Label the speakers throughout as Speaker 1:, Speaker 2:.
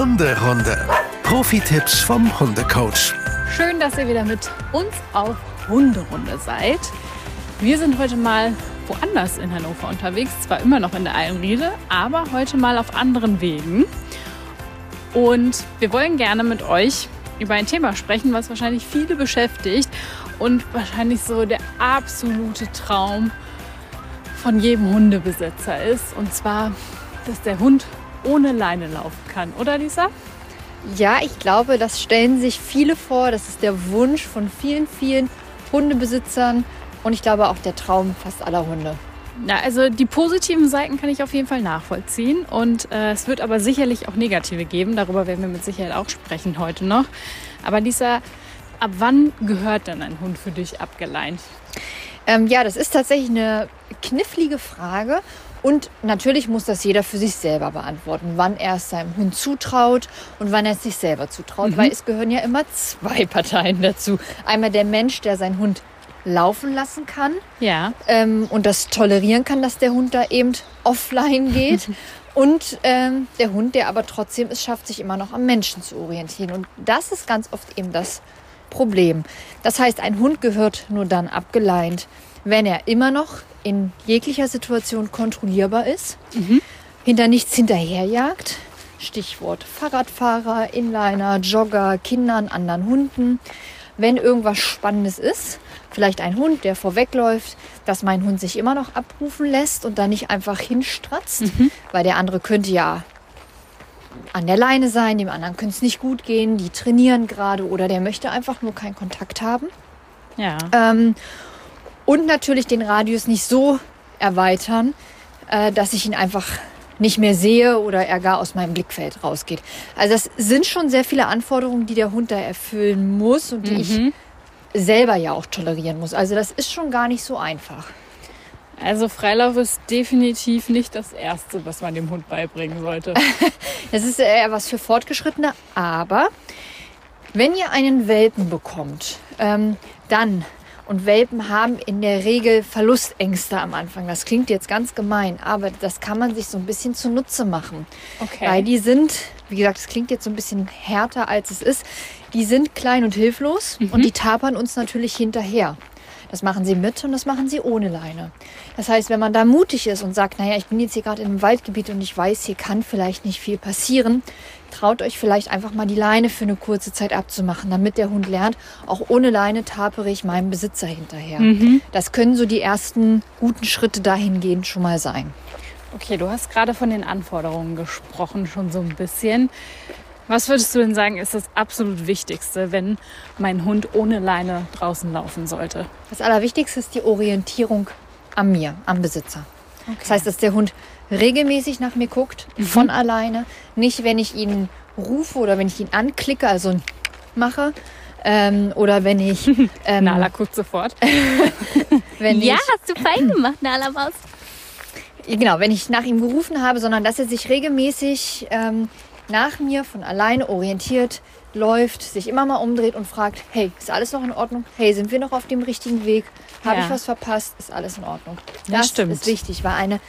Speaker 1: Hunderunde. Profi-Tipps vom Hundecoach.
Speaker 2: Schön, dass ihr wieder mit uns auf Hunderunde seid. Wir sind heute mal woanders in Hannover unterwegs, zwar immer noch in der Eilenriede, aber heute mal auf anderen Wegen. Und wir wollen gerne mit euch über ein Thema sprechen, was wahrscheinlich viele beschäftigt und wahrscheinlich so der absolute Traum von jedem Hundebesitzer ist. Und zwar, dass der Hund ohne Leine laufen kann, oder Lisa?
Speaker 3: Ja, ich glaube, das stellen sich viele vor. Das ist der Wunsch von vielen, vielen Hundebesitzern und ich glaube auch der Traum fast aller Hunde.
Speaker 2: Na, also die positiven Seiten kann ich auf jeden Fall nachvollziehen und äh, es wird aber sicherlich auch negative geben. Darüber werden wir mit Sicherheit auch sprechen heute noch. Aber Lisa, ab wann gehört denn ein Hund für dich abgeleint?
Speaker 3: Ähm, ja, das ist tatsächlich eine knifflige Frage. Und natürlich muss das jeder für sich selber beantworten, wann er es seinem Hund zutraut und wann er es sich selber zutraut, mhm. weil es gehören ja immer zwei Parteien dazu. Einmal der Mensch, der seinen Hund laufen lassen kann
Speaker 2: ja.
Speaker 3: ähm, und das tolerieren kann, dass der Hund da eben offline geht. und ähm, der Hund, der aber trotzdem es schafft, sich immer noch am Menschen zu orientieren. Und das ist ganz oft eben das Problem. Das heißt, ein Hund gehört nur dann abgeleint, wenn er immer noch in jeglicher Situation kontrollierbar ist, mhm. hinter nichts hinterherjagt. Stichwort Fahrradfahrer, Inliner, Jogger, Kindern, anderen Hunden. Wenn irgendwas Spannendes ist, vielleicht ein Hund, der vorwegläuft, dass mein Hund sich immer noch abrufen lässt und da nicht einfach hinstratzt, mhm. weil der andere könnte ja an der Leine sein, dem anderen könnte es nicht gut gehen, die trainieren gerade oder der möchte einfach nur keinen Kontakt haben.
Speaker 2: Ja.
Speaker 3: Ähm, und natürlich den Radius nicht so erweitern, äh, dass ich ihn einfach nicht mehr sehe oder er gar aus meinem Blickfeld rausgeht. Also das sind schon sehr viele Anforderungen, die der Hund da erfüllen muss und die mhm. ich selber ja auch tolerieren muss. Also das ist schon gar nicht so einfach.
Speaker 2: Also Freilauf ist definitiv nicht das Erste, was man dem Hund beibringen sollte.
Speaker 3: das ist eher was für Fortgeschrittene. Aber wenn ihr einen Welpen bekommt, ähm, dann und Welpen haben in der Regel Verlustängste am Anfang. Das klingt jetzt ganz gemein, aber das kann man sich so ein bisschen zunutze machen.
Speaker 2: Okay.
Speaker 3: Weil die sind, wie gesagt, es klingt jetzt so ein bisschen härter als es ist. Die sind klein und hilflos mhm. und die tapern uns natürlich hinterher. Das machen sie mit und das machen sie ohne Leine. Das heißt, wenn man da mutig ist und sagt, naja, ich bin jetzt hier gerade in einem Waldgebiet und ich weiß, hier kann vielleicht nicht viel passieren, traut euch vielleicht einfach mal die Leine für eine kurze Zeit abzumachen, damit der Hund lernt, auch ohne Leine tapere ich meinem Besitzer hinterher. Mhm. Das können so die ersten guten Schritte dahingehend schon mal sein.
Speaker 2: Okay, du hast gerade von den Anforderungen gesprochen, schon so ein bisschen. Was würdest du denn sagen, ist das absolut Wichtigste, wenn mein Hund ohne Leine draußen laufen sollte?
Speaker 3: Das Allerwichtigste ist die Orientierung an mir, am Besitzer. Okay. Das heißt, dass der Hund regelmäßig nach mir guckt, mhm. von alleine. Nicht, wenn ich ihn rufe oder wenn ich ihn anklicke, also mache. Ähm, oder wenn ich.
Speaker 2: Ähm, Nala guckt sofort.
Speaker 3: wenn ja, ich, hast du fein gemacht, Nala Maus. Genau, wenn ich nach ihm gerufen habe, sondern dass er sich regelmäßig ähm, nach mir von alleine orientiert läuft, sich immer mal umdreht und fragt, hey, ist alles noch in Ordnung? Hey, sind wir noch auf dem richtigen Weg? Habe ja. ich was verpasst? Ist alles in Ordnung?
Speaker 2: Das, das stimmt.
Speaker 3: ist wichtig, weil eine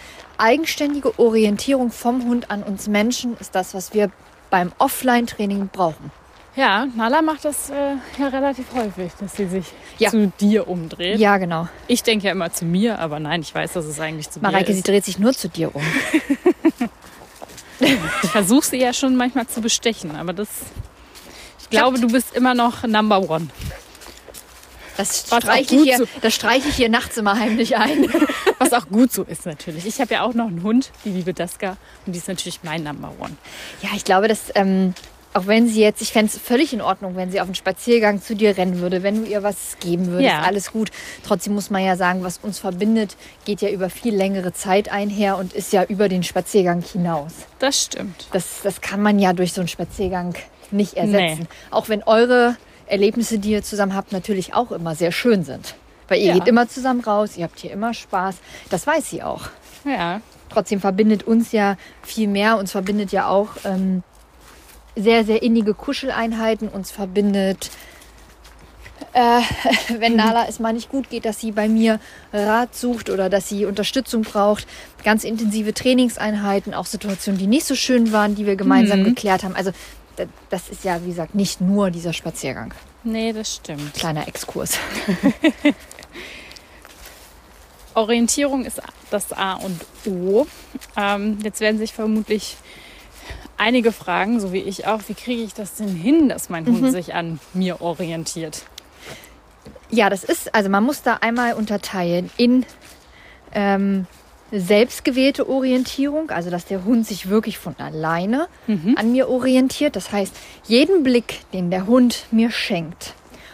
Speaker 3: eigenständige Orientierung vom Hund an uns Menschen ist das, was wir beim Offline-Training brauchen.
Speaker 2: Ja, Nala macht das äh, ja relativ häufig, dass sie sich ja. zu dir umdreht.
Speaker 3: Ja, genau.
Speaker 2: Ich denke ja immer zu mir, aber nein, ich weiß, dass es eigentlich zu
Speaker 3: Mareike,
Speaker 2: mir ist.
Speaker 3: Mareike, sie dreht sich nur zu dir um.
Speaker 2: ich versuche sie ja schon manchmal zu bestechen, aber das. Ich glaube, du bist immer noch Number One.
Speaker 3: Das streiche, ich hier, so. das streiche ich hier nachts immer heimlich ein.
Speaker 2: Was auch gut so ist natürlich. Ich habe ja auch noch einen Hund, die liebe Daska, und die ist natürlich mein Number One.
Speaker 3: Ja, ich glaube, dass ähm, auch wenn sie jetzt, ich fände es völlig in Ordnung, wenn sie auf einen Spaziergang zu dir rennen würde, wenn du ihr was geben würdest, ja. alles gut. Trotzdem muss man ja sagen, was uns verbindet, geht ja über viel längere Zeit einher und ist ja über den Spaziergang hinaus.
Speaker 2: Das stimmt.
Speaker 3: Das, das kann man ja durch so einen Spaziergang nicht ersetzen. Nee. Auch wenn eure Erlebnisse, die ihr zusammen habt, natürlich auch immer sehr schön sind. Weil ihr ja. geht immer zusammen raus, ihr habt hier immer Spaß. Das weiß sie auch.
Speaker 2: Ja.
Speaker 3: Trotzdem verbindet uns ja viel mehr. Uns verbindet ja auch ähm, sehr, sehr innige Kuscheleinheiten. Uns verbindet äh, wenn Nala es mal nicht gut geht, dass sie bei mir Rat sucht oder dass sie Unterstützung braucht. Ganz intensive Trainingseinheiten, auch Situationen, die nicht so schön waren, die wir gemeinsam
Speaker 2: Mhm.
Speaker 3: geklärt haben. Also das ist ja, wie gesagt, nicht nur dieser Spaziergang.
Speaker 2: Nee, das stimmt.
Speaker 3: Kleiner Exkurs.
Speaker 2: Orientierung ist das A und O. Ähm, jetzt werden sich vermutlich einige fragen, so wie ich auch, wie kriege ich das denn hin, dass mein
Speaker 3: Mhm.
Speaker 2: Hund sich an mir orientiert?
Speaker 3: Ja, das ist, also man muss da einmal unterteilen in ähm, selbstgewählte Orientierung, also dass der Hund sich wirklich von alleine an mir orientiert. Das heißt, jeden Blick, den der Hund mir schenkt,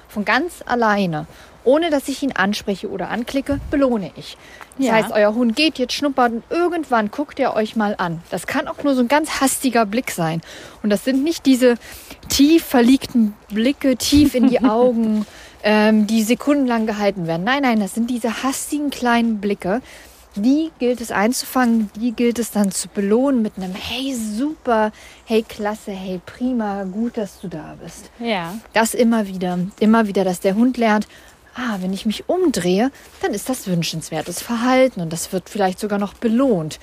Speaker 3: von ganz alleine, ohne dass ich ihn anspreche oder anklicke, belohne ich. Das
Speaker 2: Ja.
Speaker 3: heißt, euer Hund geht jetzt schnuppert und irgendwann guckt er euch mal an. Das kann auch nur so ein ganz hastiger Blick sein. Und das sind nicht diese tief verliebten Blicke, tief in die Augen, ähm, die sekundenlang gehalten werden. Nein, nein, das sind diese hastigen kleinen Blicke. Die gilt es einzufangen, die gilt es dann zu belohnen mit einem Hey, super, hey, klasse, hey, prima, gut, dass du da bist.
Speaker 2: Ja.
Speaker 3: Das immer wieder, immer wieder, dass der Hund lernt, ah, wenn ich mich umdrehe, dann ist das wünschenswertes Verhalten und das wird vielleicht sogar noch belohnt.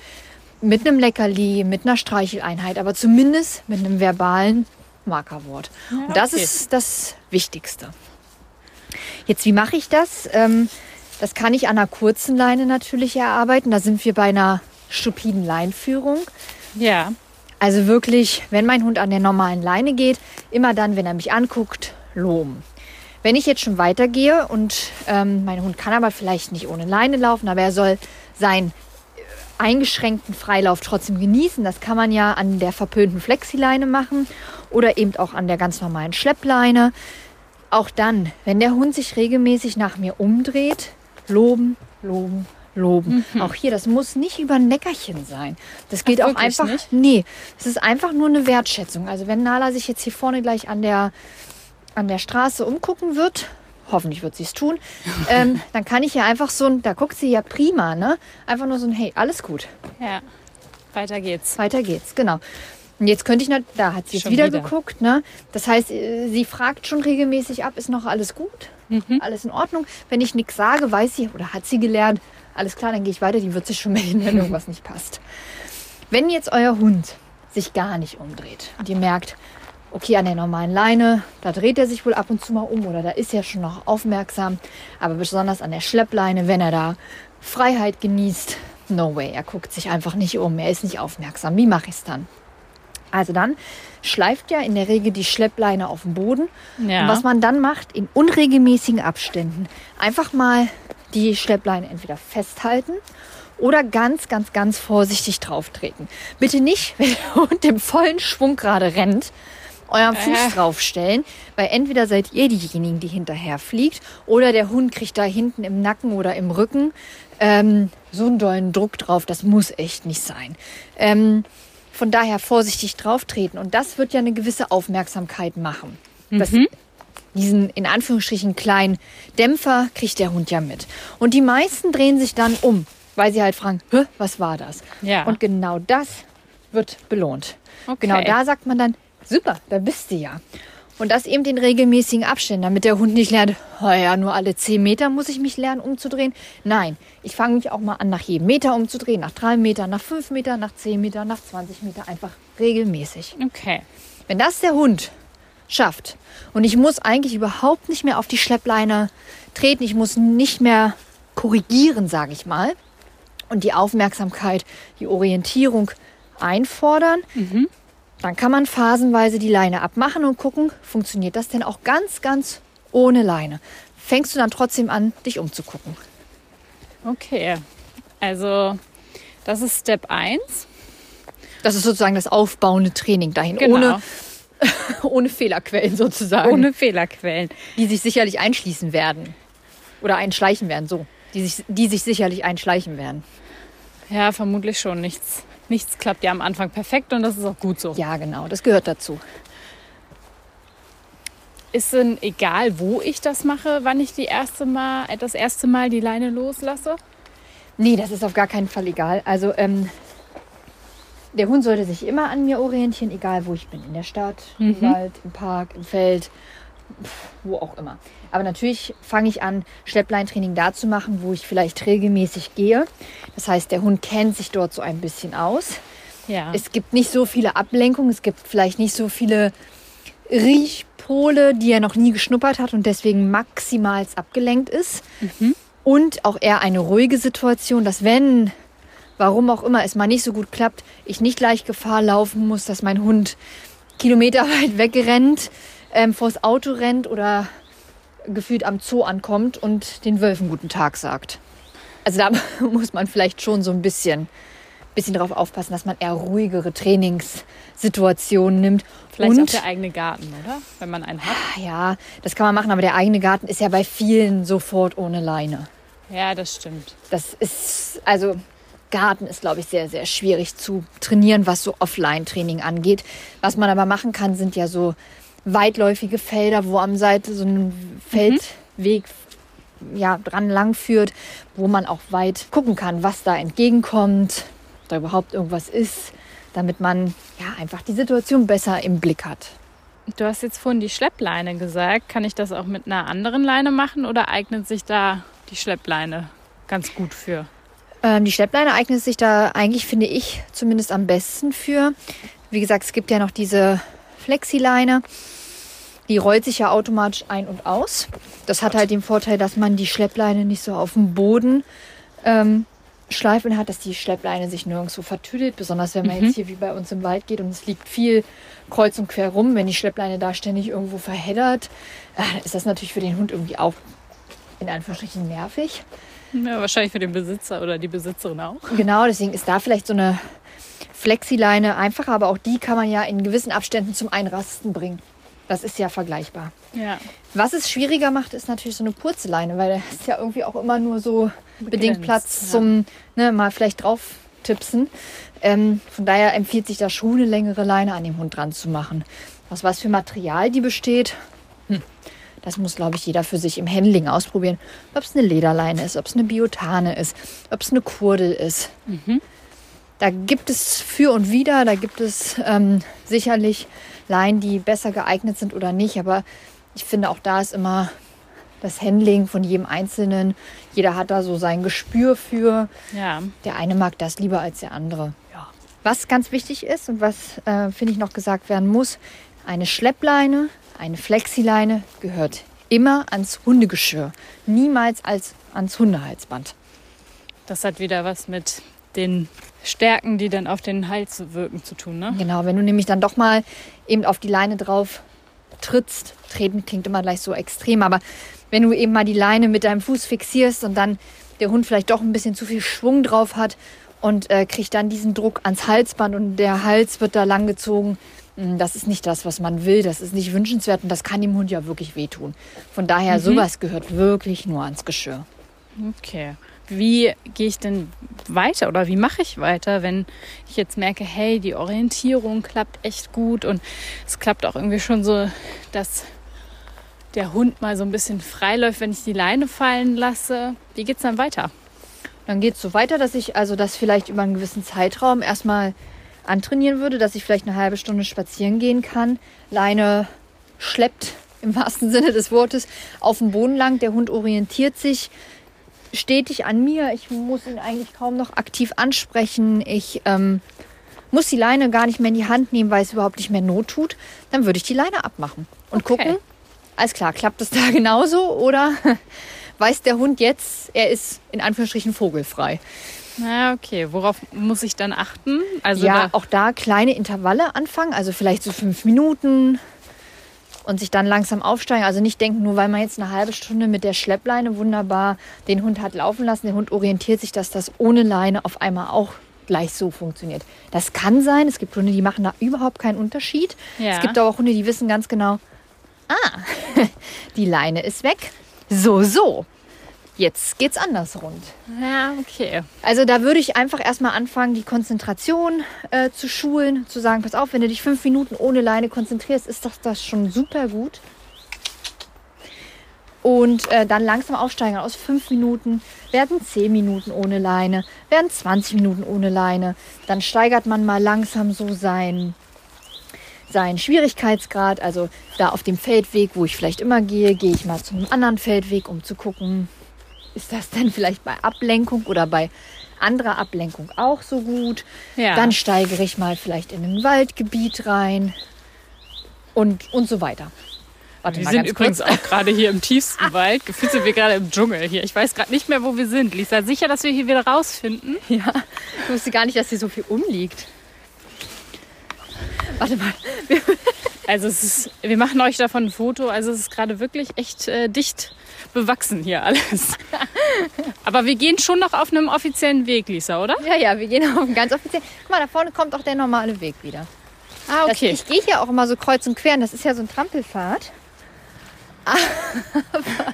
Speaker 3: Mit einem Leckerli, mit einer Streicheleinheit, aber zumindest mit einem verbalen Markerwort.
Speaker 2: Ja,
Speaker 3: Und das ist das Wichtigste. Jetzt, wie mache ich das? Ähm, das kann ich an einer kurzen Leine natürlich erarbeiten. Da sind wir bei einer stupiden Leinführung.
Speaker 2: Ja.
Speaker 3: Also wirklich, wenn mein Hund an der normalen Leine geht, immer dann, wenn er mich anguckt, loben. Wenn ich jetzt schon weitergehe und ähm, mein Hund kann aber vielleicht nicht ohne Leine laufen, aber er soll seinen äh, eingeschränkten Freilauf trotzdem genießen. Das kann man ja an der verpönten Flexileine machen oder eben auch an der ganz normalen Schleppleine. Auch dann, wenn der Hund sich regelmäßig nach mir umdreht, loben, loben, loben. Auch hier, das muss nicht über ein Neckerchen sein. Das geht auch
Speaker 2: wirklich
Speaker 3: einfach.
Speaker 2: nicht?
Speaker 3: Nee, es ist einfach nur eine Wertschätzung. Also wenn Nala sich jetzt hier vorne gleich an der, an der Straße umgucken wird, hoffentlich wird sie es tun, ähm, dann kann ich ja einfach so ein, da guckt sie ja prima, ne? Einfach nur so ein, hey, alles gut,
Speaker 2: Ja. Weiter geht's.
Speaker 3: weiter geht's, genau. Und jetzt könnte ich, nicht, da hat sie jetzt
Speaker 2: Schon
Speaker 3: wieder,
Speaker 2: wieder.
Speaker 3: geguckt, ne? Das heißt, äh, sie fragt schon regelmäßig ab, ist noch alles gut? Alles in Ordnung? Wenn ich nichts sage, weiß sie oder hat sie gelernt, alles klar, dann gehe ich weiter, die wird sich schon melden, wenn irgendwas nicht passt. Wenn jetzt euer Hund sich gar nicht umdreht und ihr merkt, okay, an der normalen Leine, da dreht er sich wohl ab und zu mal um oder da ist er schon noch aufmerksam, aber besonders an der Schleppleine, wenn er da Freiheit genießt, no way, er guckt sich einfach nicht um, er ist nicht aufmerksam. Wie mache ich es dann? Also dann schleift ja in der Regel die Schleppleine auf dem Boden.
Speaker 2: Ja.
Speaker 3: Und was man dann macht, in unregelmäßigen Abständen, einfach mal die Schleppleine entweder festhalten oder ganz, ganz, ganz vorsichtig drauf treten. Bitte nicht, wenn der Hund im vollen Schwung gerade rennt, euren Fuß
Speaker 2: Äh.
Speaker 3: draufstellen, weil entweder seid ihr diejenigen, die hinterher fliegt, oder der Hund kriegt da hinten im Nacken oder im Rücken ähm, so einen dollen Druck drauf. Das muss echt nicht sein. Ähm, von daher vorsichtig drauf treten. Und das wird ja eine gewisse Aufmerksamkeit machen. Das, diesen in Anführungsstrichen kleinen Dämpfer kriegt der Hund ja mit. Und die meisten drehen sich dann um, weil sie halt fragen, Hä, was war das?
Speaker 2: Ja.
Speaker 3: Und genau das wird belohnt.
Speaker 2: Okay.
Speaker 3: Genau da sagt man dann, super, da bist du ja. Und das eben in regelmäßigen Abständen, damit der Hund nicht lernt, oh ja, nur alle 10 Meter muss ich mich lernen umzudrehen. Nein, ich fange mich auch mal an, nach jedem Meter umzudrehen, nach 3 Metern, nach 5 Metern, nach 10 Metern, nach 20 Meter, einfach regelmäßig.
Speaker 2: Okay.
Speaker 3: Wenn das der Hund schafft und ich muss eigentlich überhaupt nicht mehr auf die Schleppleine treten, ich muss nicht mehr korrigieren, sage ich mal, und die Aufmerksamkeit, die Orientierung einfordern, dann kann man phasenweise die Leine abmachen und gucken, funktioniert das denn auch ganz, ganz ohne Leine. Fängst du dann trotzdem an, dich umzugucken.
Speaker 2: Okay. Also, das ist Step 1.
Speaker 3: Das ist sozusagen das aufbauende Training dahin,
Speaker 2: Genau.
Speaker 3: ohne, ohne Fehlerquellen sozusagen.
Speaker 2: Ohne Fehlerquellen.
Speaker 3: die sich sicherlich einschließen werden. Oder einschleichen werden, so. Die sich, die sich sicherlich einschleichen werden.
Speaker 2: Ja, vermutlich schon. Nichts, nichts klappt ja am Anfang perfekt und das ist auch gut so.
Speaker 3: Ja, genau, das gehört dazu.
Speaker 2: Ist denn egal, wo ich das mache, wann ich die erste Mal, das erste Mal die Leine loslasse?
Speaker 3: Nee, das ist auf gar keinen Fall egal. Also, ähm, der Hund sollte sich immer an mir orientieren, egal wo ich bin. In der Stadt, im Wald, im Park, im Feld. Wo auch immer. Aber natürlich fange ich an, Schleppleintraining da zu machen, wo ich vielleicht regelmäßig gehe. Das heißt, der Hund kennt sich dort so ein bisschen aus.
Speaker 2: Ja.
Speaker 3: Es gibt nicht so viele Ablenkungen, es gibt vielleicht nicht so viele Riechpole, die er noch nie geschnuppert hat und deswegen maximal abgelenkt ist. Und auch eher eine ruhige Situation, dass wenn, warum auch immer, es mal nicht so gut klappt, ich nicht gleich Gefahr laufen muss, dass mein Hund kilometerweit wegrennt, ähm, vors Auto rennt oder gefühlt am Zoo ankommt und den Wölfen guten Tag sagt. Also da muss man vielleicht schon so ein bisschen, bisschen darauf aufpassen, dass man eher ruhigere Trainingssituationen nimmt.
Speaker 2: Vielleicht
Speaker 3: und
Speaker 2: auch der eigene Garten, oder? Wenn man einen hat.
Speaker 3: ja, das kann man machen, aber der eigene Garten ist ja bei vielen sofort ohne Leine.
Speaker 2: Ja, das stimmt.
Speaker 3: Das ist, also Garten ist, glaube ich, sehr, sehr schwierig zu trainieren, was so Offline-Training angeht. Was man aber machen kann, sind ja so weitläufige Felder, wo am Seite so ein Feldweg ja, dran lang führt, wo man auch weit gucken kann, was da entgegenkommt, ob da überhaupt irgendwas ist, damit man ja einfach die Situation besser im Blick hat.
Speaker 2: Du hast jetzt vorhin die Schleppleine gesagt. Kann ich das auch mit einer anderen Leine machen oder eignet sich da die Schleppleine ganz gut für?
Speaker 3: Ähm, die Schleppleine eignet sich da eigentlich, finde ich, zumindest am besten für. Wie gesagt, es gibt ja noch diese Flexileine. Die rollt sich ja automatisch ein und aus. Das hat halt den Vorteil, dass man die Schleppleine nicht so auf dem Boden ähm, schleifen hat, dass die Schleppleine sich nirgendwo vertüdelt. Besonders wenn man jetzt hier wie bei uns im Wald geht und es liegt viel kreuz und quer rum. Wenn die Schleppleine da ständig irgendwo verheddert, äh, ist das natürlich für den Hund irgendwie auch in Anführungsstrichen nervig.
Speaker 2: Ja, wahrscheinlich für den Besitzer oder die Besitzerin auch.
Speaker 3: Genau, deswegen ist da vielleicht so eine Flexileine einfacher, aber auch die kann man ja in gewissen Abständen zum Einrasten bringen. Das ist ja vergleichbar.
Speaker 2: Ja.
Speaker 3: Was es schwieriger macht, ist natürlich so eine kurze Leine, weil da ist ja irgendwie auch immer nur so bedingt Platz
Speaker 2: ja.
Speaker 3: zum ne, mal vielleicht drauf tipsen. Ähm, von daher empfiehlt sich da schon eine längere Leine an dem Hund dran zu machen. Aus was für Material die besteht, hm, das muss, glaube ich, jeder für sich im Handling ausprobieren. Ob es eine Lederleine ist, ob es eine Biotane ist, ob es eine Kurdel ist. Da gibt es für und wider, da gibt es ähm, sicherlich Leinen, die besser geeignet sind oder nicht. Aber ich finde, auch da ist immer das Handling von jedem Einzelnen. Jeder hat da so sein Gespür für.
Speaker 2: Ja.
Speaker 3: Der eine mag das lieber als der andere. Was ganz wichtig ist und was, äh, finde ich, noch gesagt werden muss, eine Schleppleine, eine Flexileine gehört immer ans Hundegeschirr. Niemals als ans Hundehalsband.
Speaker 2: Das hat wieder was mit den Stärken, die dann auf den Hals wirken, zu tun, ne?
Speaker 3: Genau, wenn du nämlich dann doch mal eben auf die Leine drauf trittst, treten klingt immer gleich so extrem, aber wenn du eben mal die Leine mit deinem Fuß fixierst und dann der Hund vielleicht doch ein bisschen zu viel Schwung drauf hat und äh, kriegt dann diesen Druck ans Halsband und der Hals wird da langgezogen, mm, das ist nicht das, was man will, das ist nicht wünschenswert und das kann dem Hund ja wirklich wehtun. Von daher, sowas gehört wirklich nur ans Geschirr.
Speaker 2: Okay. Wie gehe ich denn weiter oder wie mache ich weiter, wenn ich jetzt merke, hey, die Orientierung klappt echt gut und es klappt auch irgendwie schon so, dass der Hund mal so ein bisschen frei läuft, wenn ich die Leine fallen lasse. Wie geht's dann weiter?
Speaker 3: Dann geht es so weiter, dass ich also das vielleicht über einen gewissen Zeitraum erstmal antrainieren würde, dass ich vielleicht eine halbe Stunde spazieren gehen kann. Leine schleppt im wahrsten Sinne des Wortes auf den Boden lang. Der Hund orientiert sich stetig an mir. Ich muss ihn eigentlich kaum noch aktiv ansprechen. Ich ähm, muss die Leine gar nicht mehr in die Hand nehmen, weil es überhaupt nicht mehr Not tut. Dann würde ich die Leine abmachen und
Speaker 2: Okay.
Speaker 3: gucken. Alles klar, klappt das da genauso oder weiß der Hund jetzt, er ist in Anführungsstrichen vogelfrei?
Speaker 2: Na, okay. Worauf muss ich dann achten? Also
Speaker 3: ja,
Speaker 2: da,
Speaker 3: auch da kleine Intervalle anfangen, also vielleicht so fünf Minuten und sich dann langsam aufsteigen. Also nicht denken, nur weil man jetzt eine halbe Stunde mit der Schleppleine wunderbar den Hund hat laufen lassen, der Hund orientiert sich, dass das ohne Leine auf einmal auch gleich so funktioniert. Das kann sein. Es gibt Hunde, die machen da überhaupt keinen Unterschied.
Speaker 2: Ja.
Speaker 3: Es gibt aber auch Hunde, die wissen ganz genau, ah, die Leine ist weg. So, so. Jetzt geht's anders rund.
Speaker 2: ja, okay.
Speaker 3: Also da würde ich einfach erstmal anfangen, die Konzentration äh, zu schulen, zu sagen, pass auf, wenn du dich fünf Minuten ohne Leine konzentrierst, ist doch das schon super gut. Und äh, dann langsam aufsteigen. Aus fünf Minuten werden zehn Minuten ohne Leine, werden 20 Minuten ohne Leine. Dann steigert man mal langsam so sein, seinen Schwierigkeitsgrad. Also da auf dem Feldweg, wo ich vielleicht immer gehe, gehe ich mal zu einem anderen Feldweg, um zu gucken, ist das denn vielleicht bei Ablenkung oder bei anderer Ablenkung auch so gut.
Speaker 2: Ja.
Speaker 3: Dann steigere ich mal vielleicht in ein Waldgebiet rein und, und so weiter. Warte
Speaker 2: Wir sind übrigens
Speaker 3: kurz.
Speaker 2: auch gerade hier im tiefsten Wald. Gefühlt sind wir gerade im Dschungel hier. Ich weiß gerade nicht mehr, wo wir sind. Lisa, sicher, dass wir hier wieder rausfinden?
Speaker 3: Ja, ich wusste gar nicht, dass hier so viel umliegt. Warte mal.
Speaker 2: Also es ist, wir machen euch davon ein Foto. Also es ist gerade wirklich echt äh, dicht bewachsen hier alles. Aber wir gehen schon noch auf einem offiziellen Weg, Lisa, oder?
Speaker 3: Ja, ja, wir gehen auf einen ganz offiziell. Guck mal, da vorne kommt auch der normale Weg wieder.
Speaker 2: Ah,
Speaker 3: Das, ich gehe hier auch immer so kreuz und quer. und Das ist ja so ein Trampelpfad. Aber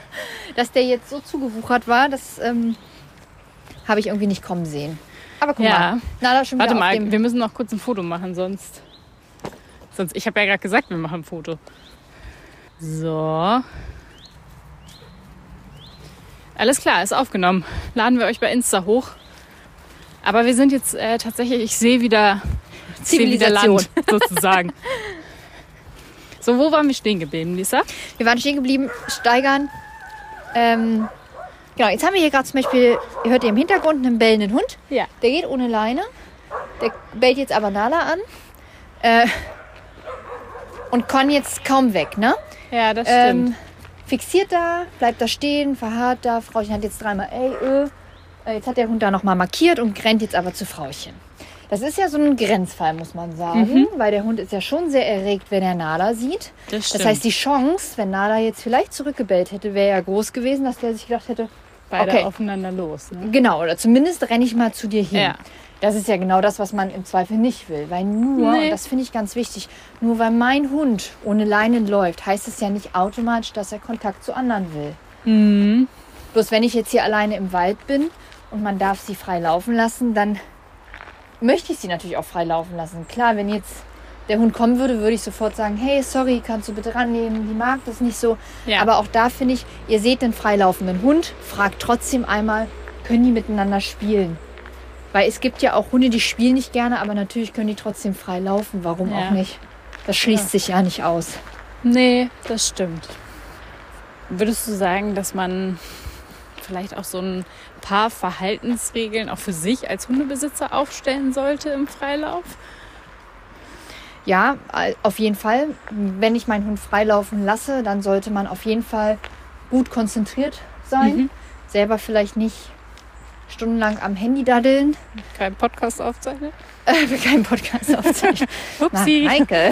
Speaker 3: dass der jetzt so zugewuchert war, das ähm, habe ich irgendwie nicht kommen sehen. Aber guck
Speaker 2: Ja.
Speaker 3: mal, na, da schon
Speaker 2: Warte mal, wir müssen noch kurz ein Foto machen, sonst. Sonst, ich habe ja gerade gesagt, wir machen ein Foto. So. Alles klar, ist aufgenommen. Laden wir euch bei Insta hoch. Aber wir sind jetzt äh, tatsächlich, ich sehe wieder, sehe wieder. Land, sozusagen. so, wo waren wir stehen geblieben, Lisa?
Speaker 3: Wir waren stehen geblieben, steigern. Ähm, genau, jetzt haben wir hier gerade zum Beispiel, ihr hört ihr im Hintergrund einen bellenden Hund.
Speaker 2: Ja.
Speaker 3: Der geht ohne Leine. Der bellt jetzt aber Nala an. Äh, und kann jetzt kaum weg, ne?
Speaker 2: Ja, das stimmt.
Speaker 3: Ähm, fixiert da, bleibt da stehen, verharrt da. Frauchen hat jetzt dreimal, ey, ö. Äh, Jetzt hat der Hund da nochmal markiert und rennt jetzt aber zu Frauchen. Das ist ja so ein Grenzfall, muss man sagen, weil der Hund ist ja schon sehr erregt, wenn er Nala sieht.
Speaker 2: das
Speaker 3: Das heißt, die Chance, wenn Nala jetzt vielleicht zurückgebellt hätte, wäre ja groß gewesen, dass der sich gedacht hätte,
Speaker 2: beide
Speaker 3: okay.
Speaker 2: aufeinander los. Ne?
Speaker 3: genau, oder zumindest renne ich mal zu dir hin.
Speaker 2: Ja.
Speaker 3: Das ist ja genau das, was man im Zweifel nicht will. Weil nur,
Speaker 2: Nee.
Speaker 3: und das finde ich ganz wichtig, nur weil mein Hund ohne Leinen läuft, heißt es ja nicht automatisch, dass er Kontakt zu anderen will.
Speaker 2: Mhm.
Speaker 3: Bloß wenn ich jetzt hier alleine im Wald bin und man darf sie frei laufen lassen, dann möchte ich sie natürlich auch frei laufen lassen. Klar, wenn jetzt der Hund kommen würde, würde ich sofort sagen, hey, sorry, kannst du bitte rannehmen, die mag das nicht so.
Speaker 2: Ja.
Speaker 3: Aber auch da finde ich, ihr seht den freilaufenden Hund, fragt trotzdem einmal, können die miteinander spielen? Weil es gibt ja auch Hunde, die spielen nicht gerne, aber natürlich können die trotzdem frei laufen. Warum
Speaker 2: Ja.
Speaker 3: auch nicht? Das schließt sich ja nicht aus.
Speaker 2: Nee, das stimmt. Würdest du sagen, dass man vielleicht auch so ein paar Verhaltensregeln auch für sich als Hundebesitzer aufstellen sollte im Freilauf?
Speaker 3: Ja, auf jeden Fall. Wenn ich meinen Hund freilaufen lasse, dann sollte man auf jeden Fall gut konzentriert sein.
Speaker 2: Mhm.
Speaker 3: Selber vielleicht nicht stundenlang am Handy daddeln.
Speaker 2: Kein Podcast aufzeichnen?
Speaker 3: Äh, keinen Podcast aufzeichnen. Na,
Speaker 2: Upsi,
Speaker 3: Heike.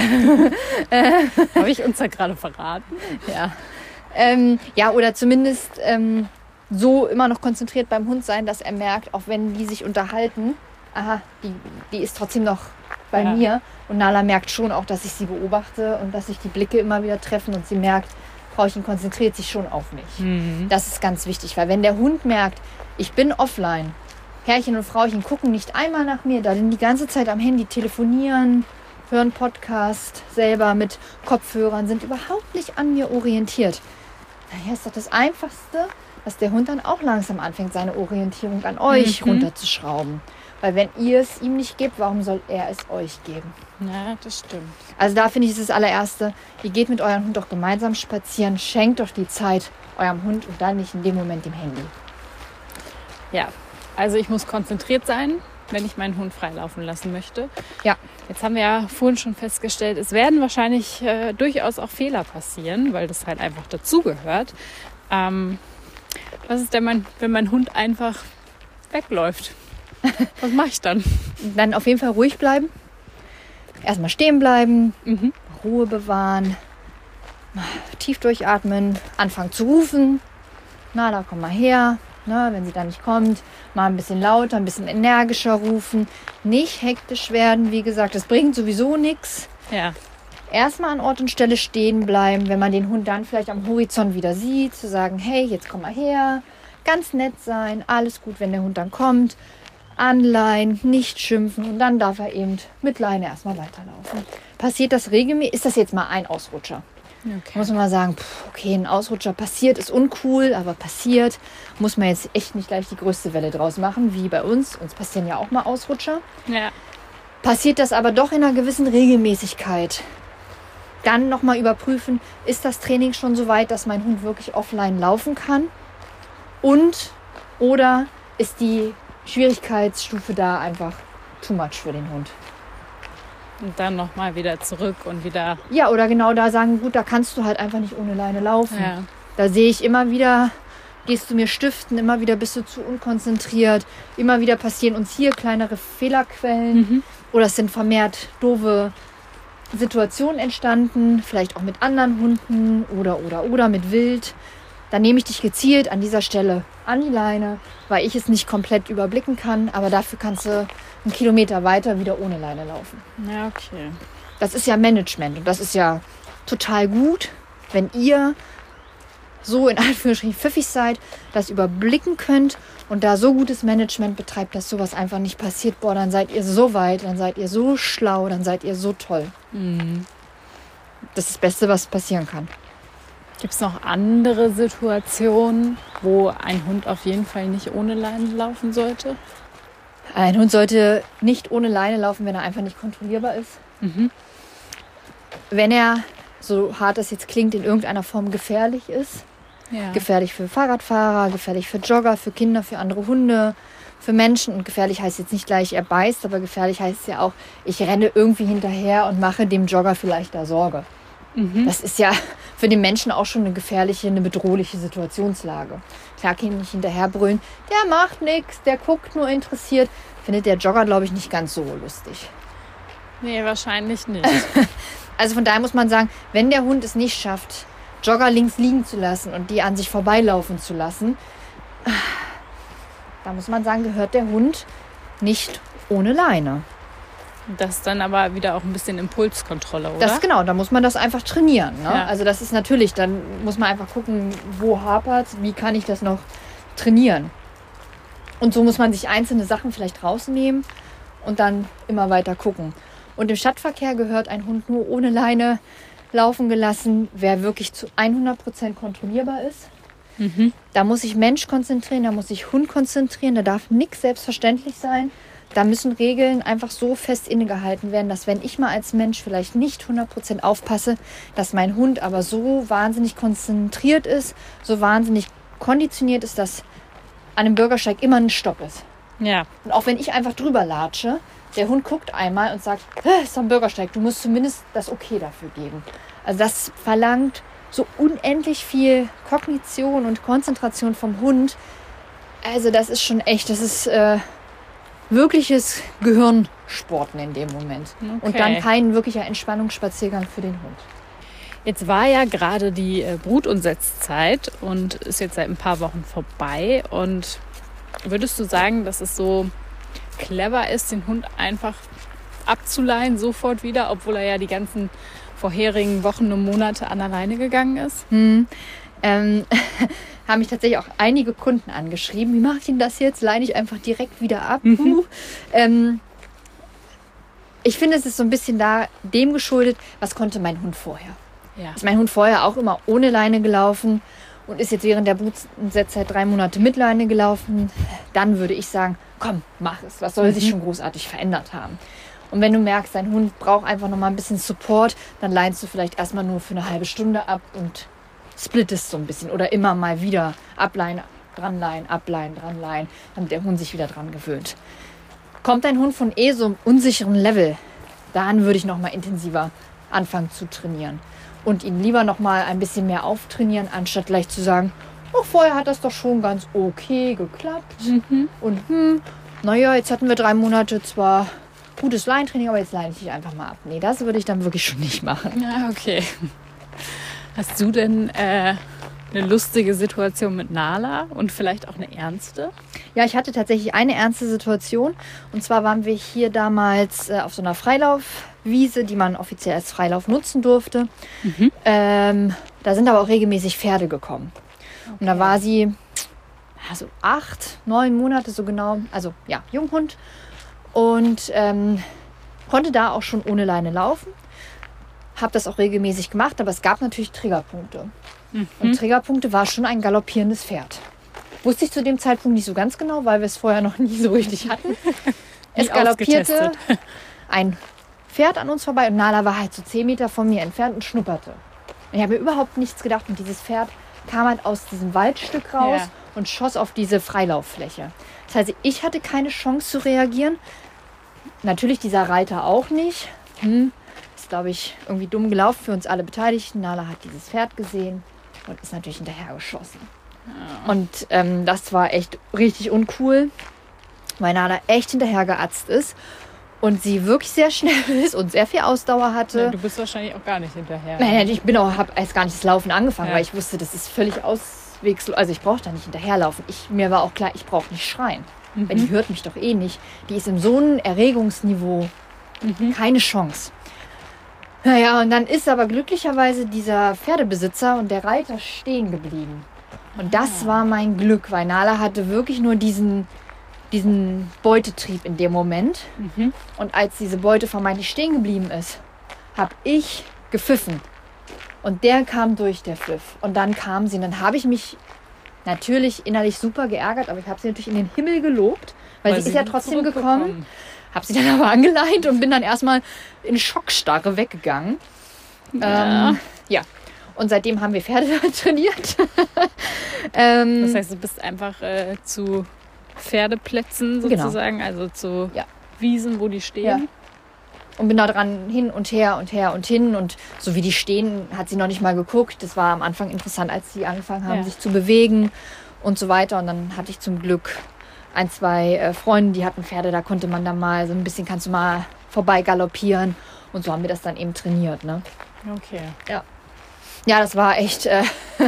Speaker 2: habe ich uns da gerade verraten?
Speaker 3: Ja. Ähm, ja, oder zumindest ähm, so immer noch konzentriert beim Hund sein, dass er merkt, auch wenn die sich unterhalten, aha, die, die ist trotzdem noch bei
Speaker 2: Ja.
Speaker 3: mir. Und Nala merkt schon auch, dass ich sie beobachte und dass sich die Blicke immer wieder treffen und sie merkt, Frauchen konzentriert sich schon auf mich.
Speaker 2: Mhm.
Speaker 3: Das ist ganz wichtig, weil wenn der Hund merkt, ich bin offline, Herrchen und Frauchen gucken nicht einmal nach mir, da sind die ganze Zeit am Handy telefonieren, hören Podcast selber mit Kopfhörern, sind überhaupt nicht an mir orientiert. Daher ist doch das Einfachste, dass der Hund dann auch langsam anfängt, seine Orientierung an euch
Speaker 2: Mhm.
Speaker 3: runterzuschrauben. Weil wenn ihr es ihm nicht gebt, warum soll er es euch geben?
Speaker 2: Ja, das stimmt.
Speaker 3: Also da finde ich es das allererste, ihr geht mit eurem Hund doch gemeinsam spazieren, schenkt doch die Zeit eurem Hund und dann nicht in dem Moment dem Handy.
Speaker 2: Ja, also ich muss konzentriert sein, wenn ich meinen Hund freilaufen lassen möchte.
Speaker 3: Ja.
Speaker 2: Jetzt haben wir ja vorhin schon festgestellt, es werden wahrscheinlich äh, durchaus auch Fehler passieren, weil das halt einfach dazugehört. Ähm, was ist denn, mein, wenn mein Hund einfach wegläuft? Was mache ich dann?
Speaker 3: Dann auf jeden Fall ruhig bleiben. Erstmal stehen bleiben,
Speaker 2: Mhm.
Speaker 3: Ruhe bewahren, tief durchatmen, anfangen zu rufen. Na, da komm mal her. Na, wenn sie dann nicht kommt, mal ein bisschen lauter, ein bisschen energischer rufen. Nicht hektisch werden, wie gesagt, das bringt sowieso nichts.
Speaker 2: Ja.
Speaker 3: Erstmal an Ort und Stelle stehen bleiben, wenn man den Hund dann vielleicht am Horizont wieder sieht, zu sagen, hey, jetzt komm mal her. Ganz nett sein, alles gut, wenn der Hund dann kommt. Anleihen, nicht schimpfen und dann darf er eben mit Leine erstmal weiterlaufen. Passiert das regelmäßig? Ist das jetzt mal ein Ausrutscher?
Speaker 2: Okay.
Speaker 3: Muss man mal sagen, pff, okay, ein Ausrutscher passiert, ist uncool, aber passiert. Muss man jetzt echt nicht gleich die größte Welle draus machen, wie bei uns. Uns passieren ja auch mal Ausrutscher.
Speaker 2: Ja.
Speaker 3: Passiert das aber doch in einer gewissen Regelmäßigkeit, Dann nochmal überprüfen, ist das Training schon so weit, dass mein Hund wirklich offline laufen kann? Und oder ist die Schwierigkeitsstufe da einfach too much für den Hund?
Speaker 2: Und dann nochmal wieder zurück und wieder.
Speaker 3: Ja, oder genau da sagen, gut, da kannst du halt einfach nicht ohne Leine laufen.
Speaker 2: Ja.
Speaker 3: Da sehe ich immer wieder, gehst du mir stiften, immer wieder bist du zu unkonzentriert, immer wieder passieren uns hier kleinere Fehlerquellen
Speaker 2: Mhm.
Speaker 3: oder es sind vermehrt doofe Situationen entstanden, vielleicht auch mit anderen Hunden oder oder oder mit Wild. Dann nehme ich dich gezielt an dieser Stelle an die Leine, weil ich es nicht komplett überblicken kann, aber dafür kannst du einen Kilometer weiter wieder ohne Leine laufen.
Speaker 2: Ja, okay.
Speaker 3: Das ist ja Management und das ist ja total gut, wenn ihr so in Anführungsstrichen pfiffig seid, das überblicken könnt und da so gutes Management betreibt, dass sowas einfach nicht passiert. Boah, dann seid ihr so weit, dann seid ihr so schlau, dann seid ihr so toll. Das ist das Beste, was passieren kann.
Speaker 2: Gibt es noch andere Situationen, wo ein Hund auf jeden Fall nicht ohne Leine laufen sollte?
Speaker 3: Ein Hund sollte nicht ohne Leine laufen, wenn er einfach nicht kontrollierbar ist. Wenn er, so hart das jetzt klingt, in irgendeiner Form gefährlich ist.
Speaker 2: Ja.
Speaker 3: Gefährlich für Fahrradfahrer, gefährlich für Jogger, für Kinder, für andere Hunde, für Menschen. Und gefährlich heißt jetzt nicht gleich, er beißt, aber gefährlich heißt ja auch, ich renne irgendwie hinterher und mache dem Jogger vielleicht da Sorge. Das ist ja für den Menschen auch schon eine gefährliche, eine bedrohliche Situationslage. Klar kann ich nicht hinterher brüllen, der macht nichts, der guckt nur interessiert. Findet der Jogger, glaube ich, nicht ganz so lustig.
Speaker 2: nee, wahrscheinlich nicht.
Speaker 3: Also von daher muss man sagen, wenn der Hund es nicht schafft, Jogger links liegen zu lassen und die an sich vorbeilaufen zu lassen, da muss man sagen, gehört der Hund nicht ohne Leine.
Speaker 2: Das ist dann aber wieder auch ein bisschen Impulskontrolle, oder?
Speaker 3: Das genau, da muss man das einfach trainieren. Ne?
Speaker 2: Ja.
Speaker 3: Also das ist natürlich, dann muss man einfach gucken, wo hapert wie kann ich das noch trainieren. Und so muss man sich einzelne Sachen vielleicht rausnehmen und dann immer weiter gucken. Und im Stadtverkehr gehört ein Hund nur ohne Leine laufen gelassen, wer wirklich zu 100% kontrollierbar ist. Da muss sich Mensch konzentrieren, da muss sich Hund konzentrieren, da darf nichts selbstverständlich sein. Da müssen Regeln einfach so fest innegehalten werden, dass wenn ich mal als Mensch vielleicht nicht 100% aufpasse, dass mein Hund aber so wahnsinnig konzentriert ist, so wahnsinnig konditioniert ist, dass an dem Bürgersteig immer ein Stopp ist.
Speaker 2: Ja.
Speaker 3: Und auch wenn ich einfach drüber latsche, der Hund guckt einmal und sagt, "Hä, ist am Bürgersteig, du musst zumindest das Okay dafür geben. Also das verlangt so unendlich viel Kognition und Konzentration vom Hund. Also das ist schon echt, das ist äh, wirkliches Gehirnsporten in dem Moment. Und dann
Speaker 2: Okay.
Speaker 3: kein wirklicher Entspannungsspaziergang für den Hund.
Speaker 2: Jetzt war ja gerade die äh, Brut- und Setzzeit und ist jetzt seit ein paar Wochen vorbei. Und würdest du sagen, dass es so clever ist, den Hund einfach abzuleihen, sofort wieder, obwohl er ja die ganzen vorherigen Wochen und Monate an alleine gegangen ist?
Speaker 3: Ähm, haben mich tatsächlich auch einige Kunden angeschrieben. Wie mache ich denn das jetzt? Leine ich einfach direkt wieder ab? Puh. Ähm, ich finde, es ist so ein bisschen da dem geschuldet, was konnte mein Hund vorher.
Speaker 2: Ja.
Speaker 3: Ist mein Hund vorher auch immer ohne Leine gelaufen und ist jetzt während der Brutsetzeit drei Monate mit Leine gelaufen, dann würde ich sagen, komm, mach es. Was soll sich schon großartig verändert haben? Und wenn du merkst, dein Hund braucht einfach noch mal ein bisschen Support, dann leinst du vielleicht erstmal nur für eine halbe Stunde ab und splittest so ein bisschen oder immer mal wieder ableihen, dranleihen, ableihen, dranleihen, damit der Hund sich wieder dran gewöhnt. Kommt dein Hund von eh so einem unsicheren Level, dann würde ich noch mal intensiver anfangen zu trainieren und ihn lieber noch mal ein bisschen mehr auftrainieren, anstatt gleich zu sagen, oh, vorher hat das doch schon ganz okay geklappt und hm, naja, jetzt hatten wir drei Monate zwar gutes Leintraining, aber jetzt leine ich dich einfach mal ab. Nee, das würde ich dann wirklich schon nicht machen.
Speaker 2: Ja, okay. Hast du denn äh, eine lustige Situation mit Nala und vielleicht auch eine ernste?
Speaker 3: Ja, ich hatte tatsächlich eine ernste Situation. Und zwar waren wir hier damals äh, auf so einer Freilaufwiese, die man offiziell als Freilauf nutzen durfte. Ähm, da sind aber auch regelmäßig Pferde gekommen. Und da war sie also acht, neun Monate so genau, also ja, Junghund. Und ähm, konnte da auch schon ohne Leine laufen. Habe das auch regelmäßig gemacht, aber es gab natürlich Triggerpunkte. Und Triggerpunkte war schon ein galoppierendes Pferd. Wusste ich zu dem Zeitpunkt nicht so ganz genau, weil wir es vorher noch nie so richtig hatten. es galoppierte ein Pferd an uns vorbei und Nala war halt so zehn Meter von mir entfernt und schnupperte. Und ich habe mir überhaupt nichts gedacht und dieses Pferd kam halt aus diesem Waldstück raus
Speaker 2: Ja.
Speaker 3: und schoss auf diese Freilauffläche. Das heißt, ich hatte keine Chance zu reagieren. Natürlich dieser Reiter auch nicht. Hm, ist, glaube ich, irgendwie dumm gelaufen für uns alle Beteiligten. Nala hat dieses Pferd gesehen und ist natürlich hinterhergeschossen. Und ähm, das war echt richtig uncool, weil Nala echt hinterhergeatzt ist und sie wirklich sehr schnell ist und sehr viel Ausdauer hatte.
Speaker 2: Ja, du bist wahrscheinlich auch gar nicht hinterher.
Speaker 3: Nein, nein, ich bin auch, habe erst gar nicht das Laufen angefangen,
Speaker 2: Ja.
Speaker 3: weil ich wusste, das ist völlig auswegslos. Also ich brauche da nicht hinterherlaufen. Ich, mir war auch klar, ich brauche nicht schreien. Weil die hört mich doch eh nicht. Die ist in so einem Erregungsniveau. Keine Chance. Naja, und dann ist aber glücklicherweise dieser Pferdebesitzer und der Reiter stehen geblieben. Und das war mein Glück, weil Nala hatte wirklich nur diesen, diesen Beutetrieb in dem Moment. Und als diese Beute vermeintlich stehen geblieben ist, habe ich gepfiffen. Und der kam durch, der Pfiff. Und dann kam sie. Und dann habe ich mich natürlich innerlich super geärgert, aber ich habe sie natürlich in den Himmel gelobt, weil, sie ist ja trotzdem gekommen. Habe sie dann aber angeleint und bin dann erstmal in Schockstarre weggegangen.
Speaker 2: Ja.
Speaker 3: Ähm, ja. Und seitdem haben wir Pferde trainiert. ähm,
Speaker 2: Das heißt, du bist einfach äh, zu Pferdeplätzen
Speaker 3: Genau.
Speaker 2: sozusagen, also zu
Speaker 3: Ja.
Speaker 2: Wiesen, wo die stehen.
Speaker 3: und bin da dran hin und her und her und hin. Und so wie die stehen, hat sie noch nicht mal geguckt. Das war am Anfang interessant, als sie angefangen haben,
Speaker 2: Ja.
Speaker 3: sich zu bewegen und so weiter. Und dann hatte ich zum Glück ein, zwei äh, Freunde, die hatten Pferde, da konnte man dann mal so ein bisschen, kannst du mal vorbei galoppieren. Und so haben wir das dann eben trainiert. Ne?
Speaker 2: Okay.
Speaker 3: Ja, das war echt äh,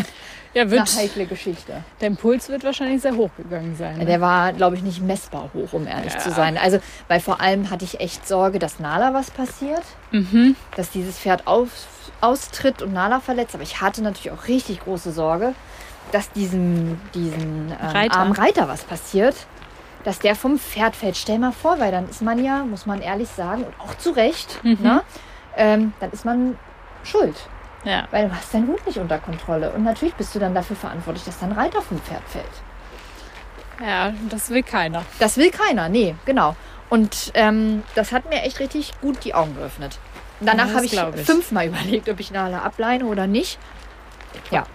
Speaker 2: Ja,
Speaker 3: eine
Speaker 2: wird,
Speaker 3: heikle Geschichte.
Speaker 2: dein Puls wird wahrscheinlich sehr hoch gegangen sein. Ne?
Speaker 3: Der war, glaube ich, nicht messbar hoch, um ehrlich
Speaker 2: Ja.
Speaker 3: zu sein. Also, weil vor allem hatte ich echt Sorge, dass Nala was passiert.
Speaker 2: mhm.
Speaker 3: dass dieses Pferd auf, austritt und Nala verletzt. Aber ich hatte natürlich auch richtig große Sorge, dass diesem, diesem ähm,
Speaker 2: Reiter.
Speaker 3: armen Reiter was passiert. Dass der vom Pferd fällt. Stell mal vor, weil dann ist man ja, muss man ehrlich sagen, und auch zu Recht,
Speaker 2: Mhm.
Speaker 3: ne? ähm, dann ist man schuld.
Speaker 2: Ja.
Speaker 3: Weil du hast deinen Hund nicht unter Kontrolle. Und natürlich bist du dann dafür verantwortlich, dass dein Reiter vom Pferd fällt.
Speaker 2: ja, das will keiner.
Speaker 3: Das will keiner, nee, genau. Und ähm, das hat mir echt richtig gut die Augen geöffnet.
Speaker 2: Ja,
Speaker 3: danach habe ich,
Speaker 2: ich.
Speaker 3: fünfmal überlegt, ob ich Nala ableine oder nicht. Ja,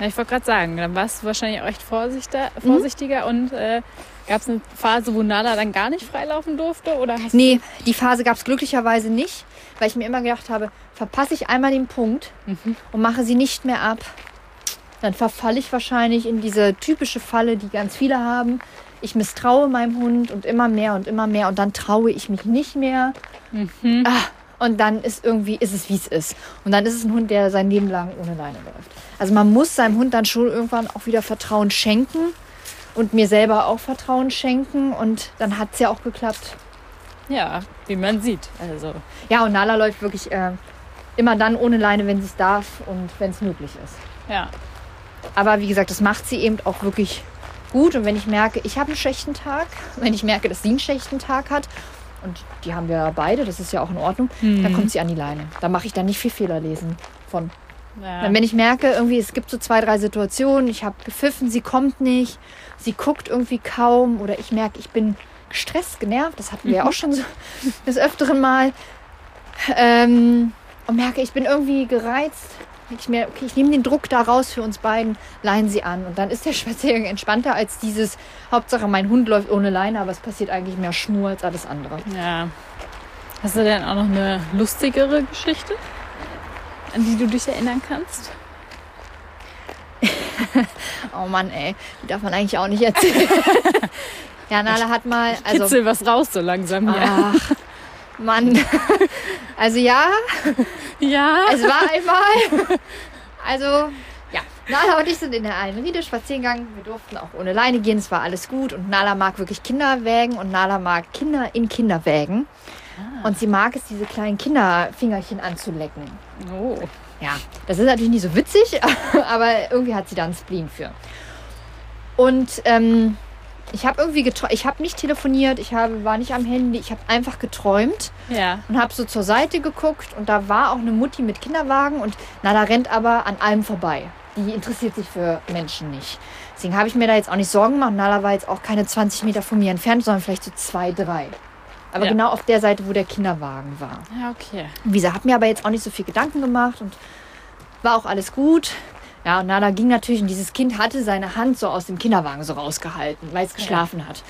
Speaker 2: Ja, ich wollte gerade sagen, dann warst du wahrscheinlich auch echt vorsichtiger,
Speaker 3: Mhm.
Speaker 2: vorsichtiger und äh, gab es eine Phase, wo Nala dann gar nicht freilaufen durfte? Oder
Speaker 3: nee, die Phase gab es glücklicherweise nicht, weil ich mir immer gedacht habe, verpasse ich einmal den Punkt
Speaker 2: Mhm.
Speaker 3: und mache sie nicht mehr ab, dann verfalle ich wahrscheinlich in diese typische Falle, die ganz viele haben. Ich misstraue meinem Hund und immer mehr und immer mehr und dann traue ich mich nicht mehr.
Speaker 2: Mhm.
Speaker 3: Ah, und dann ist irgendwie, ist es wie es ist. Und dann ist es ein Hund, der sein Leben lang ohne Leine läuft. Also man muss seinem Hund dann schon irgendwann auch wieder Vertrauen schenken und mir selber auch Vertrauen schenken. Und dann hat es ja auch geklappt.
Speaker 2: Ja, wie man sieht. Also,
Speaker 3: Ja, und Nala läuft wirklich äh, immer dann ohne Leine, wenn sie es darf und wenn es möglich ist.
Speaker 2: ja.
Speaker 3: Aber wie gesagt, das macht sie eben auch wirklich gut. Und wenn ich merke, ich habe einen schlechten Tag, wenn ich merke, dass sie einen schlechten Tag hat, und die haben wir beide, das ist ja auch in Ordnung, dann kommt sie an die Leine. Da mache ich dann nicht viel Fehler lesen von.
Speaker 2: ja.
Speaker 3: Wenn ich merke, irgendwie, es gibt so zwei, drei Situationen, ich habe gepfiffen, sie kommt nicht, sie guckt irgendwie kaum oder ich merke, ich bin gestresst, genervt, das hatten wir ja auch schon so des Öfteren mal. Ähm, und merke, ich bin irgendwie gereizt. denke Ich mir, okay, ich nehme den Druck da raus für uns beiden, leihen sie an. Und dann ist der Spaziergang entspannter als dieses, Hauptsache mein Hund läuft ohne Leine, aber es passiert eigentlich mehr Schnur als alles andere.
Speaker 2: ja. Hast du denn auch noch eine lustigere Geschichte, an die du dich erinnern kannst?
Speaker 3: Oh Mann, ey, die darf man eigentlich auch nicht erzählen. ja, Nala hat mal, also
Speaker 2: Kitzel was raus so langsam hier.
Speaker 3: Ach, Mann. Also ja,
Speaker 2: Ja.
Speaker 3: es war einmal. Also, ja. Nala und ich sind in der Almeride spazieren gegangen. Wir durften auch ohne Leine gehen. Es war alles gut. Und Nala mag wirklich Kinderwägen. Und Nala mag Kinder in Kinderwägen. Und sie mag es, diese kleinen Kinderfingerchen anzulecken.
Speaker 2: Oh.
Speaker 3: Ja, das ist natürlich nicht so witzig, aber irgendwie hat sie da einen Spleen für. Und ähm, ich habe irgendwie geträumt, ich habe nicht telefoniert, ich habe, war nicht am Handy, ich habe einfach geträumt
Speaker 2: Ja.
Speaker 3: und habe so zur Seite geguckt und da war auch eine Mutti mit Kinderwagen und Nala rennt aber an allem vorbei. Die interessiert sich für Menschen nicht. Deswegen habe ich mir da jetzt auch nicht Sorgen gemacht. Nala war jetzt auch keine 20 Meter von mir entfernt, sondern vielleicht so zwei, drei. Aber
Speaker 2: Ja.
Speaker 3: genau auf der Seite, wo der Kinderwagen war.
Speaker 2: Ja, okay.
Speaker 3: Lisa hat mir aber jetzt auch nicht so viel Gedanken gemacht und war auch alles gut. Ja, und Nala ging natürlich und dieses Kind hatte seine Hand so aus dem Kinderwagen so rausgehalten, weil es geschlafen hat.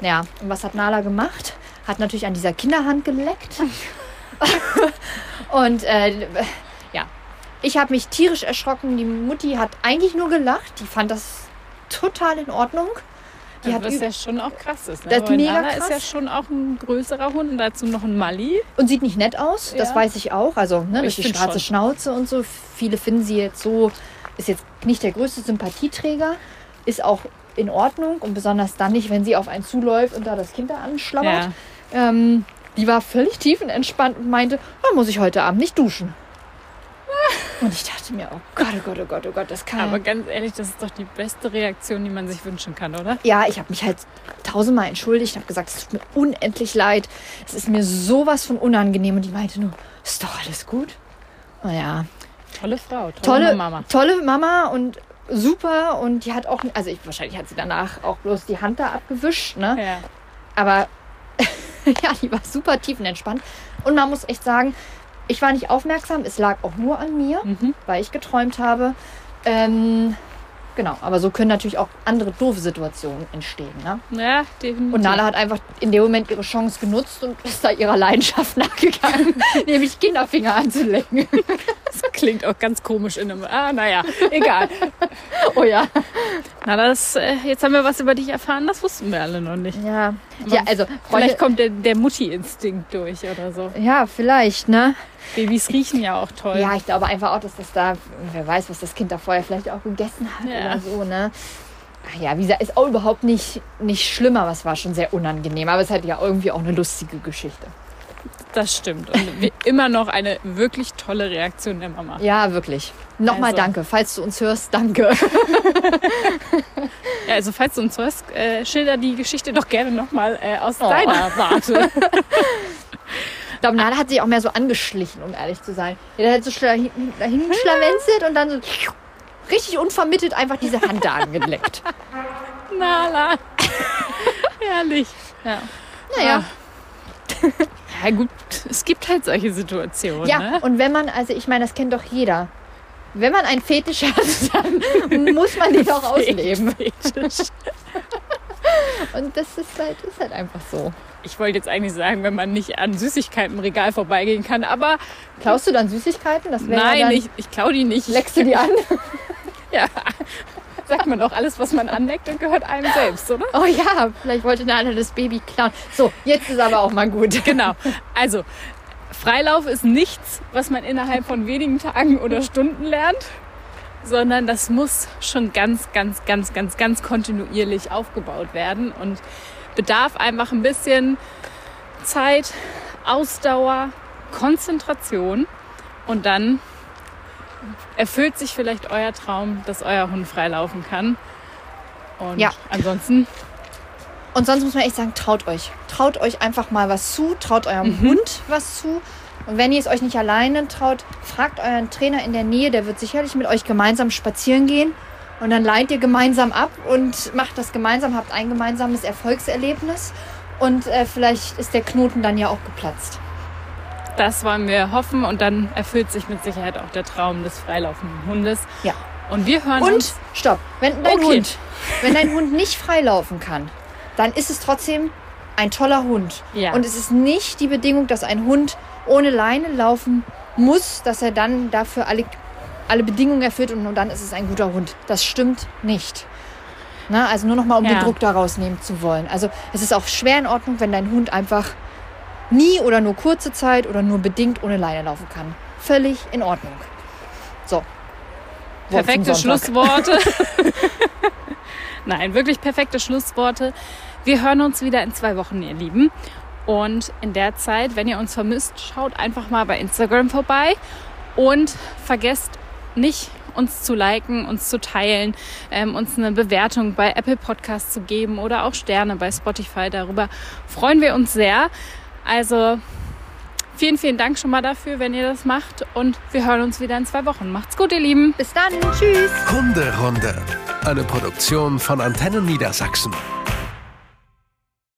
Speaker 3: Ja, und was hat Nala gemacht? Hat natürlich an dieser Kinderhand geleckt. und äh, ja, ich habe mich tierisch erschrocken. Die Mutti hat eigentlich nur gelacht. Die fand das total in Ordnung. Die hat
Speaker 2: was ja schon auch krass ist. Ne?
Speaker 3: Das ist
Speaker 2: Weil
Speaker 3: mega
Speaker 2: Nala
Speaker 3: krass.
Speaker 2: ist ja schon auch ein größerer Hund und dazu noch ein Mali.
Speaker 3: Und sieht nicht nett aus, das
Speaker 2: Ja.
Speaker 3: weiß ich auch. Also ne, durch die schwarze
Speaker 2: schon.
Speaker 3: Schnauze und so. Viele finden sie jetzt so, ist jetzt nicht der größte Sympathieträger, ist auch in Ordnung und besonders dann nicht, wenn sie auf einen zuläuft und da das Kind da anschlammert. Ähm, die war völlig tiefenentspannt und meinte, oh, muss ich heute Abend nicht duschen. Und ich dachte mir, oh Gott, oh Gott, oh Gott, oh Gott, das kann.
Speaker 2: Aber ganz ehrlich, das ist doch die beste Reaktion, die man sich wünschen kann, oder?
Speaker 3: ja, ich habe mich halt tausendmal entschuldigt, habe gesagt, es tut mir unendlich leid. Es ist mir sowas von unangenehm. Und die meinte nur, ist doch alles gut. Naja,
Speaker 2: Tolle Frau, tolle,
Speaker 3: tolle
Speaker 2: Mama.
Speaker 3: tolle Mama und super. Und die hat auch, also ich, wahrscheinlich hat sie danach auch bloß die Hand da abgewischt, ne?
Speaker 2: Ja.
Speaker 3: Aber ja, die war super tiefenentspannt. Und man muss echt sagen, ich war nicht aufmerksam. Es lag auch nur an mir,
Speaker 2: Mhm.
Speaker 3: weil ich geträumt habe. Ähm, genau, aber so können natürlich auch andere doofe Situationen entstehen. Ne?
Speaker 2: Ja, definitiv.
Speaker 3: Und Nala hat einfach in dem Moment ihre Chance genutzt und ist da ihrer Leidenschaft nachgegangen, nämlich Kinderfinger anzulecken.
Speaker 2: Das klingt auch ganz komisch in einem. Ah, naja, egal.
Speaker 3: Oh ja.
Speaker 2: Na, das, äh, jetzt haben wir was über dich erfahren, das wussten wir alle noch nicht.
Speaker 3: Ja, ja also
Speaker 2: Vielleicht kommt der, der Mutti-Instinkt durch oder so.
Speaker 3: Ja, vielleicht, ne?
Speaker 2: Babys riechen ja auch toll.
Speaker 3: Ja, ich glaube einfach auch, dass das da, wer weiß, was das Kind da vorher vielleicht auch gegessen hat
Speaker 2: Ja.
Speaker 3: Oder so, ne? Ach ja, wie gesagt, ist auch überhaupt nicht, nicht schlimmer, aber es war schon sehr unangenehm. Aber es hat ja irgendwie auch eine lustige Geschichte.
Speaker 2: Das stimmt. Und wie immer noch eine wirklich tolle Reaktion der Mama.
Speaker 3: Ja, wirklich. Nochmal
Speaker 2: Also.
Speaker 3: danke. Falls du uns hörst, danke.
Speaker 2: Ja, also falls du uns hörst, äh, schilder die Geschichte doch gerne nochmal äh, aus
Speaker 3: Oh.
Speaker 2: deiner Warte.
Speaker 3: Ich glaube, Nala hat sich auch mehr so angeschlichen, um ehrlich zu sein. Der hat so dahin schlawenzelt und dann so richtig unvermittelt einfach diese Hand da angeleckt.
Speaker 2: Nala. Herrlich. Ja.
Speaker 3: Naja.
Speaker 2: ja, gut. Es gibt halt solche Situationen.
Speaker 3: Ja,
Speaker 2: Ne?
Speaker 3: und wenn man, also ich meine, das kennt doch jeder. Wenn man einen Fetisch hat, dann muss man den auch ausleben.
Speaker 2: Fetisch.
Speaker 3: Und das ist halt, ist halt einfach so.
Speaker 2: Ich wollte jetzt eigentlich sagen, wenn man nicht an Süßigkeiten im Regal vorbeigehen kann, aber
Speaker 3: Klaust du dann Süßigkeiten? Das wäre ja
Speaker 2: nein,
Speaker 3: dann,
Speaker 2: ich, ich klaue die nicht.
Speaker 3: Leckst du die an?
Speaker 2: Ja. Sagt man doch, alles, was man anleckt, gehört einem selbst, oder?
Speaker 3: Oh ja, vielleicht wollte Nala das Baby klauen. So, jetzt ist aber auch mal gut.
Speaker 2: Genau. Also, Freilauf ist nichts, was man innerhalb von wenigen Tagen oder Stunden lernt, sondern das muss schon ganz, ganz, ganz, ganz, ganz kontinuierlich aufgebaut werden und bedarf einfach ein bisschen Zeit, Ausdauer, Konzentration und dann erfüllt sich vielleicht euer Traum, dass euer Hund freilaufen kann. Und
Speaker 3: Ja.
Speaker 2: ansonsten
Speaker 3: Und sonst muss man echt sagen, traut euch. Traut euch einfach mal was zu, traut eurem Hund was zu. Und wenn ihr es euch nicht alleine traut, fragt euren Trainer in der Nähe, der wird sicherlich mit euch gemeinsam spazieren gehen. Und dann leiht ihr gemeinsam ab und macht das gemeinsam, habt ein gemeinsames Erfolgserlebnis. Und äh, vielleicht ist der Knoten dann ja auch geplatzt.
Speaker 2: Das wollen wir hoffen und dann erfüllt sich mit Sicherheit auch der Traum des freilaufenden Hundes.
Speaker 3: Ja.
Speaker 2: Und wir hören
Speaker 3: Und
Speaker 2: uns.
Speaker 3: stopp, wenn dein
Speaker 2: Okay.
Speaker 3: Hund, wenn dein Hund nicht freilaufen kann, dann ist es trotzdem ein toller Hund.
Speaker 2: Ja.
Speaker 3: Und es ist nicht die Bedingung, dass ein Hund ohne Leine laufen muss, dass er dann dafür alle, alle Bedingungen erfüllt und, nur dann ist es ein guter Hund. Das stimmt nicht. Na, also nur noch mal, um
Speaker 2: Ja.
Speaker 3: den Druck daraus nehmen zu wollen. Also es ist auch schwer in Ordnung, wenn dein Hund einfach nie oder nur kurze Zeit oder nur bedingt ohne Leine laufen kann. Völlig in Ordnung. So. Wort
Speaker 2: Perfekte. Schlussworte. Nein, wirklich perfekte Schlussworte. Wir hören uns wieder in zwei Wochen, ihr Lieben. Und in der Zeit, wenn ihr uns vermisst, schaut einfach mal bei Instagram vorbei und vergesst nicht, uns zu liken, uns zu teilen, ähm, uns eine Bewertung bei Apple Podcasts zu geben oder auch Sterne bei Spotify. Darüber freuen wir uns sehr. Also vielen, vielen Dank schon mal dafür, wenn ihr das macht. Und wir hören uns wieder in zwei Wochen. Macht's gut, ihr Lieben.
Speaker 3: Bis dann. Tschüss.
Speaker 1: Hunderunde. Eine Produktion von Antennen Niedersachsen.